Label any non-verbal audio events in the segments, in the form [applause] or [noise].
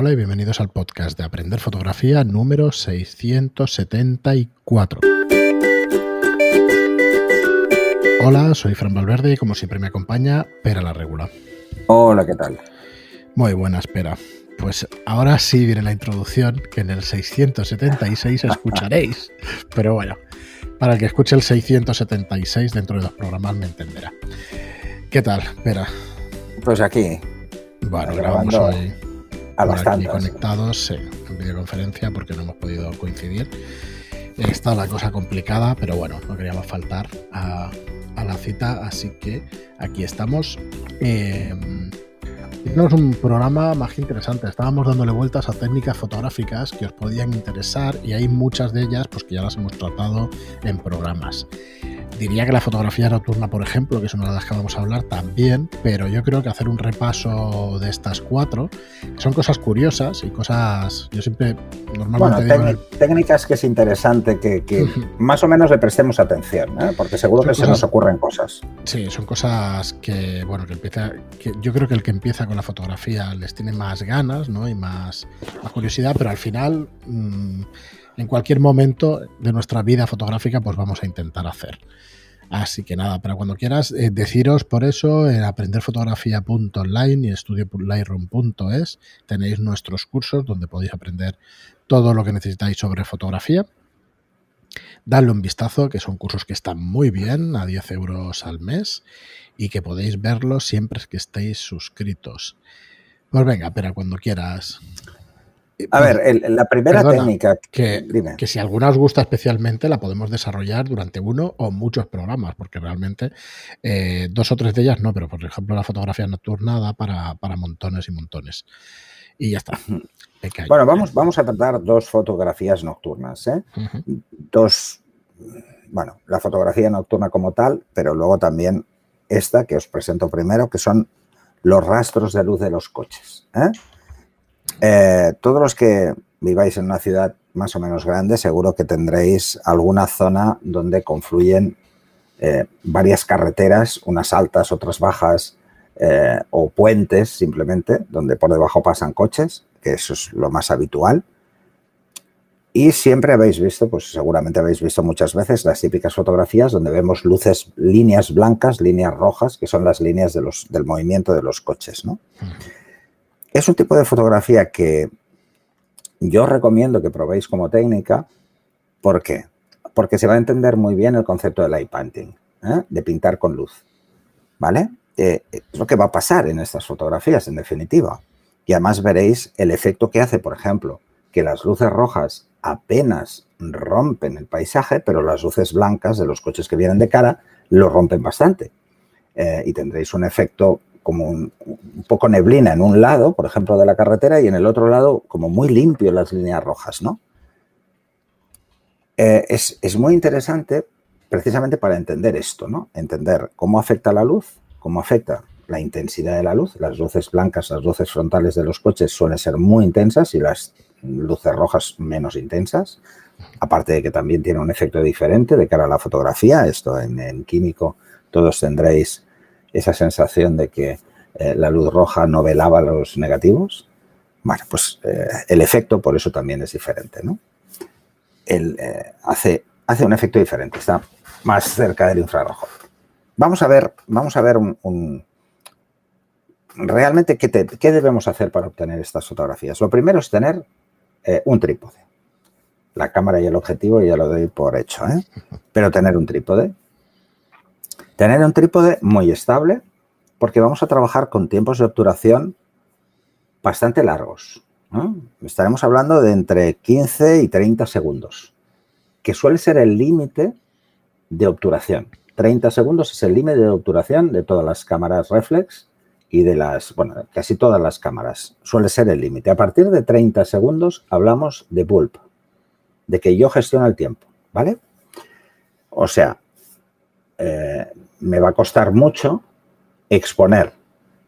Hola y bienvenidos al podcast de Aprender Fotografía número 674. Hola, soy Fran Valverde y como siempre me acompaña Pera la Regula. Hola, ¿qué tal? Muy buena, espera. Pues ahora sí viene la introducción que en el 676 escucharéis. [laughs] Pero bueno, para el que escuche el 676 dentro de dos programas me entenderá. ¿Qué tal, Pera? Pues aquí. Bueno, grabamos hoy aquí conectados sí, en videoconferencia porque no hemos podido coincidir. Está la cosa complicada, pero bueno, no queríamos faltar a, la cita, así que aquí estamos. Eh, tenemos un programa más que interesante. Estábamos dándole vueltas a técnicas fotográficas que os podían interesar y hay muchas de ellas pues, que ya las hemos tratado en programas. Diría que la fotografía nocturna, por ejemplo, que es una de las que vamos a hablar también, pero yo creo que hacer un repaso de estas cuatro son cosas curiosas y cosas. Yo siempre normalmente. Bueno, técnicas que es interesante que, más o menos le prestemos atención, ¿eh? porque seguro que se nos ocurren cosas. Sí, son cosas que, bueno, que empieza. Que yo creo que el que empieza con la fotografía les tiene más ganas, ¿no? Y más, curiosidad, pero al final. Mm, en cualquier momento de nuestra vida fotográfica, pues vamos a intentar hacer. Así que nada, para cuando quieras, eh, deciros por eso en aprenderfotografía.online y estudiolightroom.es tenéis nuestros cursos donde podéis aprender todo lo que necesitáis sobre fotografía. Dadle un vistazo, que son cursos que están muy bien, a 10 euros al mes, y que podéis verlos siempre que estéis suscritos. Pues venga, pero cuando quieras. A ver, la primera técnica que, que si alguna os gusta especialmente la podemos desarrollar durante uno o muchos programas, porque realmente eh, dos o tres de ellas no, pero por ejemplo la fotografía nocturna da para, montones y montones. Y ya está. Bueno, vamos, vamos a tratar dos fotografías nocturnas. ¿eh? Dos, bueno, la fotografía nocturna como tal, pero luego también esta que os presento primero, que son los rastros de luz de los coches. ¿eh? Eh, todos los que viváis en una ciudad más o menos grande, seguro que tendréis alguna zona donde confluyen eh, varias carreteras, unas altas, otras bajas, o puentes simplemente, donde por debajo pasan coches, que eso es lo más habitual. Y siempre habéis visto, pues seguramente habéis visto muchas veces las típicas fotografías donde vemos luces, líneas blancas, líneas rojas, que son las líneas del movimiento de los coches, ¿no? Es un tipo de fotografía que yo recomiendo que probéis como técnica. ¿Por qué? Porque se va a entender muy bien el concepto de light painting, ¿eh? de pintar con luz. ¿Vale? Eh, es lo que va a pasar en estas fotografías, en definitiva. Y además veréis el efecto que hace, por ejemplo, que las luces rojas apenas rompen el paisaje, pero las luces blancas de los coches que vienen de cara lo rompen bastante. Eh, y tendréis un efecto como un, poco neblina en un lado, por ejemplo, de la carretera, y en el otro lado como muy limpio las líneas rojas, ¿no? Eh, es, muy interesante precisamente para entender esto, ¿no? Entender cómo afecta la luz, cómo afecta la intensidad de la luz. Las luces blancas, las luces frontales de los coches suelen ser muy intensas y las luces rojas menos intensas. Aparte de que también tiene un efecto diferente de cara a la fotografía. Esto en, químico todos tendréis esa sensación de que eh, la luz roja no velaba los negativos. Bueno, pues eh, el efecto por eso también es diferente, ¿no? Eh, hace, hace un efecto diferente, está más cerca del infrarrojo. Vamos a ver, vamos a ver un, realmente ¿qué, qué, debemos hacer para obtener estas fotografías. Lo primero es tener un trípode. La cámara y el objetivo ya lo doy por hecho, [laughs] pero tener un trípode Tener un trípode muy estable porque vamos a trabajar con tiempos de obturación bastante largos. Estaremos hablando de entre 15 y 30 segundos, que suele ser el límite de obturación. 30 segundos es el límite de obturación de todas las cámaras reflex y de las, bueno, casi todas las cámaras. Suele ser el límite. A partir de 30 segundos hablamos de bulb, de que yo gestiono el tiempo, ¿vale? O sea, eh, me va a costar mucho exponer.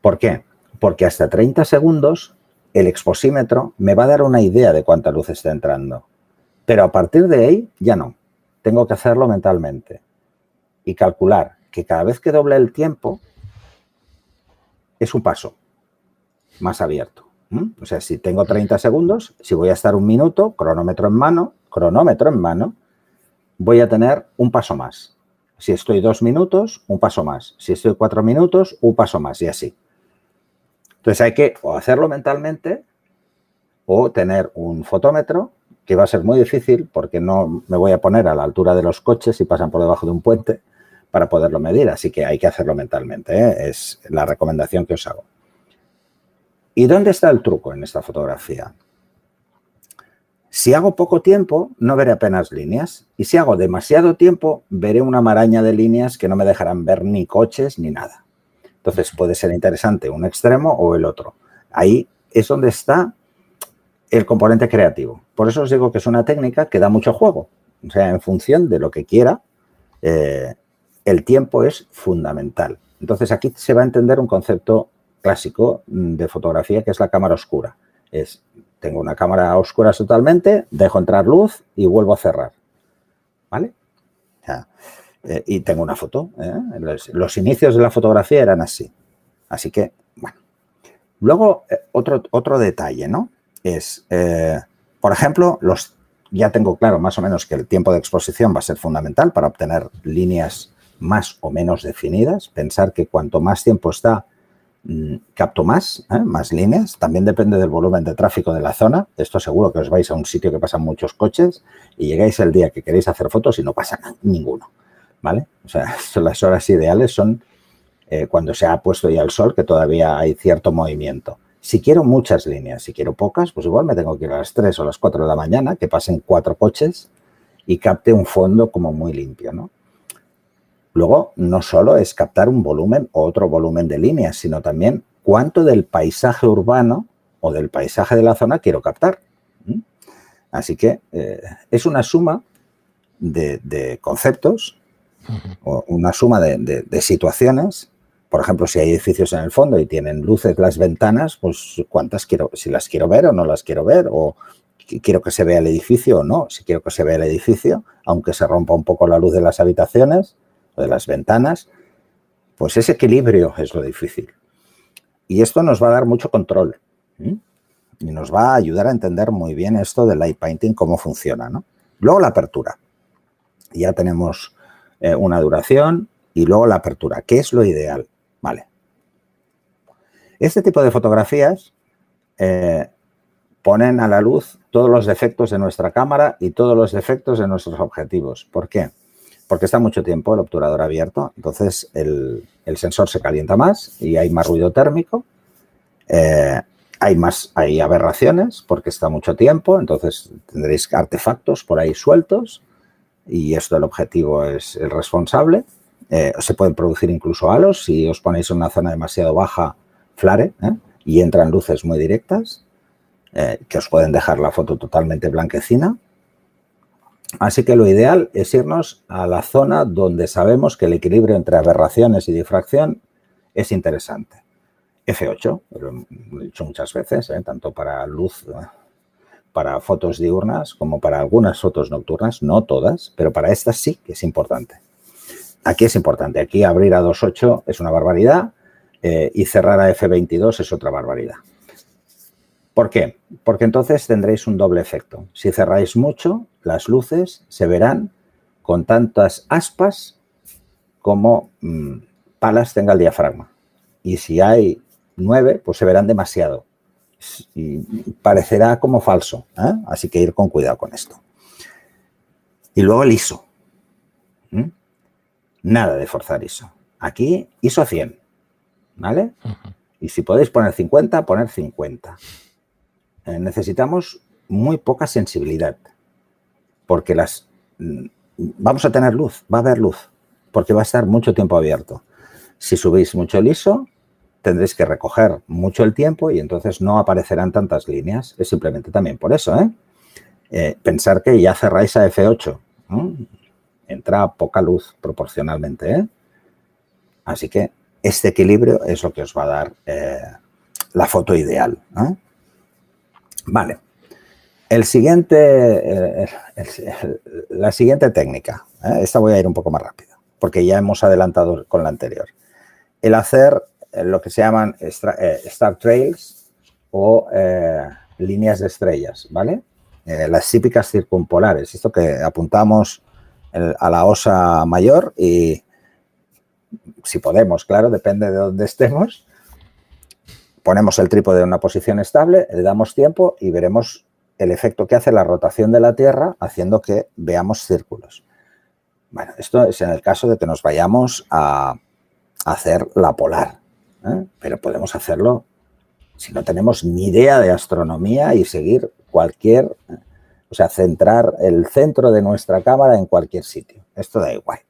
¿Por qué? Porque hasta 30 segundos el exposímetro me va a dar una idea de cuánta luz está entrando. Pero a partir de ahí ya no. Tengo que hacerlo mentalmente y calcular que cada vez que doble el tiempo es un paso más abierto. O sea, si tengo 30 segundos, si voy a estar un minuto, cronómetro en mano, cronómetro en mano, voy a tener un paso más. Si estoy dos minutos, un paso más. Si estoy cuatro minutos, un paso más y así. Entonces hay que o hacerlo mentalmente o tener un fotómetro, que va a ser muy difícil porque no me voy a poner a la altura de los coches si pasan por debajo de un puente para poderlo medir. Así que hay que hacerlo mentalmente. ¿eh? Es la recomendación que os hago. ¿Y dónde está el truco en esta fotografía? Si hago poco tiempo, no veré apenas líneas. Y si hago demasiado tiempo, veré una maraña de líneas que no me dejarán ver ni coches ni nada. Entonces puede ser interesante un extremo o el otro. Ahí es donde está el componente creativo. Por eso os digo que es una técnica que da mucho juego. O sea, en función de lo que quiera, eh, el tiempo es fundamental. Entonces aquí se va a entender un concepto clásico mm, de fotografía, que es la cámara oscura. Es, tengo una cámara oscura totalmente, dejo entrar luz y vuelvo a cerrar. ¿Vale? Eh, y tengo una foto. ¿eh? Los, inicios de la fotografía eran así. Así que, bueno. Luego, eh, otro, otro detalle, ¿no? Es, por ejemplo, los, ya tengo claro más o menos que el tiempo de exposición va a ser fundamental para obtener líneas más o menos definidas. Pensar que cuanto más tiempo está Mm, capto más, ¿eh? más líneas. También depende del volumen de tráfico de la zona. Esto seguro que os vais a un sitio que pasan muchos coches y llegáis el día que queréis hacer fotos y no pasa ninguno. ¿Vale? O sea, [laughs] las horas ideales son eh, cuando se ha puesto ya el sol, que todavía hay cierto movimiento. Si quiero muchas líneas, si quiero pocas, pues igual me tengo que ir a las 3 o las 4 de la mañana, que pasen cuatro coches y capte un fondo como muy limpio, ¿no? Luego, no solo es captar un volumen o otro volumen de líneas, sino también cuánto del paisaje urbano o del paisaje de la zona quiero captar. Así que eh, es una suma de, conceptos o una suma de, situaciones. Por ejemplo, si hay edificios en el fondo y tienen luces las ventanas, pues cuántas quiero, si las quiero ver o no las quiero ver, o quiero que se vea el edificio o no. Si quiero que se vea el edificio, aunque se rompa un poco la luz de las habitaciones, de las ventanas, pues ese equilibrio es lo difícil. Y esto nos va a dar mucho control y nos va a ayudar a entender muy bien esto del light painting, cómo funciona. ¿no? Luego la apertura. Ya tenemos eh, una duración y luego la apertura. ¿Qué es lo ideal? Vale. Este tipo de fotografías eh, ponen a la luz todos los defectos de nuestra cámara y todos los defectos de nuestros objetivos. ¿Por qué? Porque está mucho tiempo el obturador abierto, entonces el, sensor se calienta más y hay más ruido térmico, eh, hay más, hay aberraciones porque está mucho tiempo, entonces tendréis artefactos por ahí sueltos y esto el objetivo es el responsable. Eh, se pueden producir incluso halos si os ponéis en una zona demasiado baja, flare, ¿eh? y entran luces muy directas que os pueden dejar la foto totalmente blanquecina. Así que lo ideal es irnos a la zona donde sabemos que el equilibrio entre aberraciones y difracción es interesante. F8, lo he dicho muchas veces, ¿eh? tanto para luz, para fotos diurnas como para algunas fotos nocturnas, no todas, pero para estas sí que es importante. Aquí es importante, aquí abrir a 2.8 es una barbaridad eh, y cerrar a F22 es otra barbaridad. ¿Por qué? Porque entonces tendréis un doble efecto. Si cerráis mucho, las luces se verán con tantas aspas como mm, palas tenga el diafragma. Y si hay nueve, pues se verán demasiado. Y parecerá como falso. ¿eh? Así que ir con cuidado con esto. Y luego el ISO. Nada de forzar ISO. Aquí ISO 100. ¿Vale? Y si podéis poner 50, poner 50. Eh, necesitamos muy poca sensibilidad, porque las mm, vamos a tener luz, va a haber luz, porque va a estar mucho tiempo abierto. Si subís mucho el ISO, tendréis que recoger mucho el tiempo y entonces no aparecerán tantas líneas. Es simplemente también por eso, ¿eh? eh pensar que ya cerráis a F8. Entra poca luz proporcionalmente, ¿eh? Así que este equilibrio es lo que os va a dar la foto ideal. Vale. El siguiente, eh, la siguiente técnica, ¿eh? esta voy a ir un poco más rápido, porque ya hemos adelantado con la anterior. El hacer eh, lo que se llaman Star Trails o líneas de estrellas, ¿vale? Las típicas circumpolares, esto que apuntamos a la osa mayor y si podemos, claro, depende de dónde estemos, ponemos el trípode en una posición estable, le damos tiempo y veremos el efecto que hace la rotación de la Tierra haciendo que veamos círculos. Bueno, esto es en el caso de que nos vayamos a, hacer la polar, ¿eh? pero podemos hacerlo si no tenemos ni idea de astronomía y seguir cualquier, o sea, centrar el centro de nuestra cámara en cualquier sitio. Esto da igual.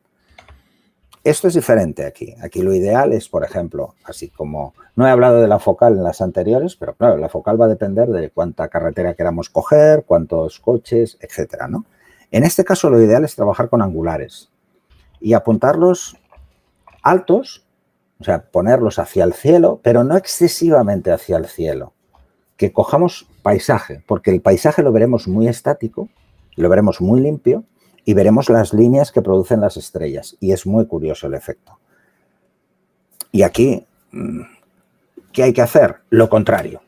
Esto es diferente aquí. Aquí lo ideal es, por ejemplo, así como no he hablado de la focal en las anteriores, pero claro, la focal va a depender de cuánta carretera queramos coger, cuántos coches, etcétera, ¿no? En este caso lo ideal es trabajar con angulares y apuntarlos altos o sea, ponerlos hacia el cielo, pero no excesivamente hacia el cielo. Que cojamos paisaje, porque el paisaje lo veremos muy estático, lo veremos muy limpio y veremos las líneas que producen las estrellas. Y es muy curioso el efecto. Y aquí, mm, ¿qué hay que hacer? Lo contrario.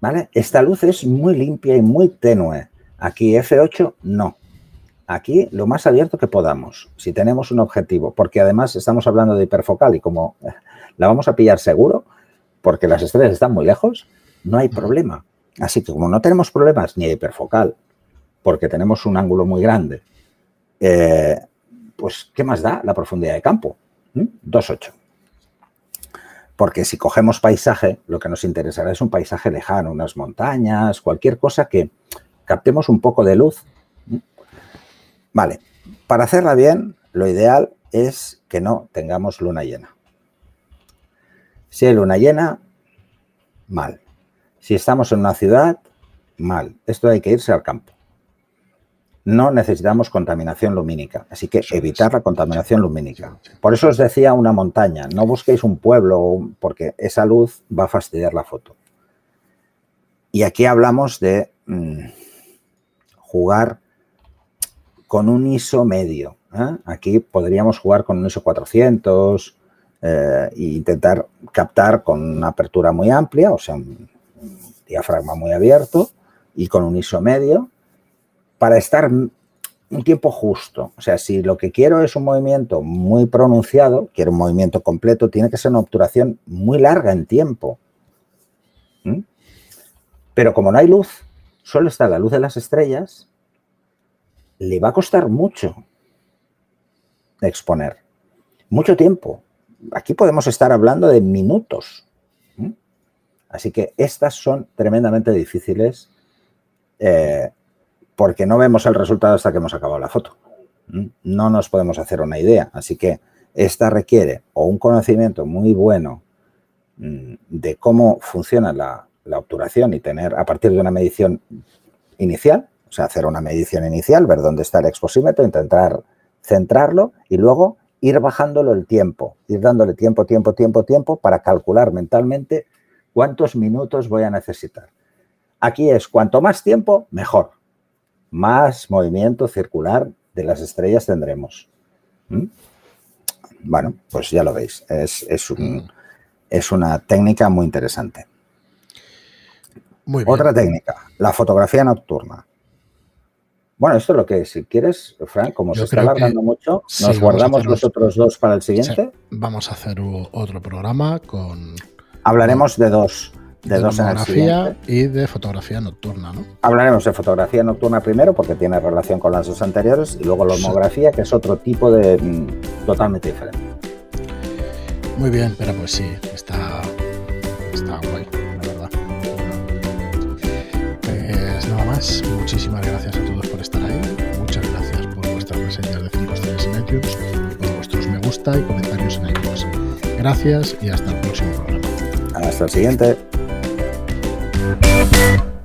¿Vale? Esta luz es muy limpia y muy tenue. Aquí F8 no aquí lo más abierto que podamos, si tenemos un objetivo, porque además estamos hablando de hiperfocal y como la vamos a pillar seguro, porque las estrellas están muy lejos, no hay problema. Así que como no tenemos problemas ni de hiperfocal, porque tenemos un ángulo muy grande, eh, pues ¿qué más da la profundidad de campo? 2,8. ¿Mm? Porque si cogemos paisaje, lo que nos interesará es un paisaje lejano, unas montañas, cualquier cosa que captemos un poco de luz Vale, para hacerla bien, lo ideal es que no tengamos luna llena. Si hay luna llena, mal. Si estamos en una ciudad, mal. Esto hay que irse al campo. No necesitamos contaminación lumínica, así que evitar la contaminación lumínica. Por eso os decía una montaña, no busquéis un pueblo porque esa luz va a fastidiar la foto. Y aquí hablamos de mm, jugar con un ISO medio. ¿eh? Aquí podríamos jugar con un ISO 400 e intentar captar con una apertura muy amplia, o sea, un diafragma muy abierto y con un ISO medio para estar un tiempo justo. O sea, si lo que quiero es un movimiento muy pronunciado, quiero un movimiento completo, tiene que ser una obturación muy larga en tiempo. Pero como no hay luz, solo está la luz de las estrellas, le va a costar mucho exponer. Mucho tiempo. Aquí podemos estar hablando de minutos. Así que estas son tremendamente difíciles eh, porque no vemos el resultado hasta que hemos acabado la foto. No nos podemos hacer una idea. Así que esta requiere o un conocimiento muy bueno de cómo funciona la, la obturación y tener a partir de una medición inicial, o sea, hacer una medición inicial, ver dónde está el exposímetro, intentar centrarlo y luego ir bajándolo el tiempo, ir dándole tiempo, tiempo, tiempo, tiempo para calcular mentalmente cuántos minutos voy a necesitar. Aquí es cuanto más tiempo, mejor. Más movimiento circular de las estrellas tendremos. ¿Mm? Bueno, pues ya lo veis. Es, es una técnica muy interesante. Otra técnica, la fotografía nocturna. Bueno, esto es lo que si quieres, Frank, como se está alargando mucho, nos guardamos los otros dos para el siguiente. Vamos a hacer otro programa con. Hablaremos de dos. De, dos fotografía y de fotografía nocturna, ¿no? Hablaremos de fotografía nocturna primero porque tiene relación con las dos anteriores y luego la homografía, que es otro tipo de mm, totalmente diferente. Muy bien, pero pues sí, está, está guay, la verdad. Pues nada más, muchísimas gracias a todos por vuestros me gusta y comentarios en iTunes. Gracias y hasta el próximo programa. Hasta el siguiente. Thank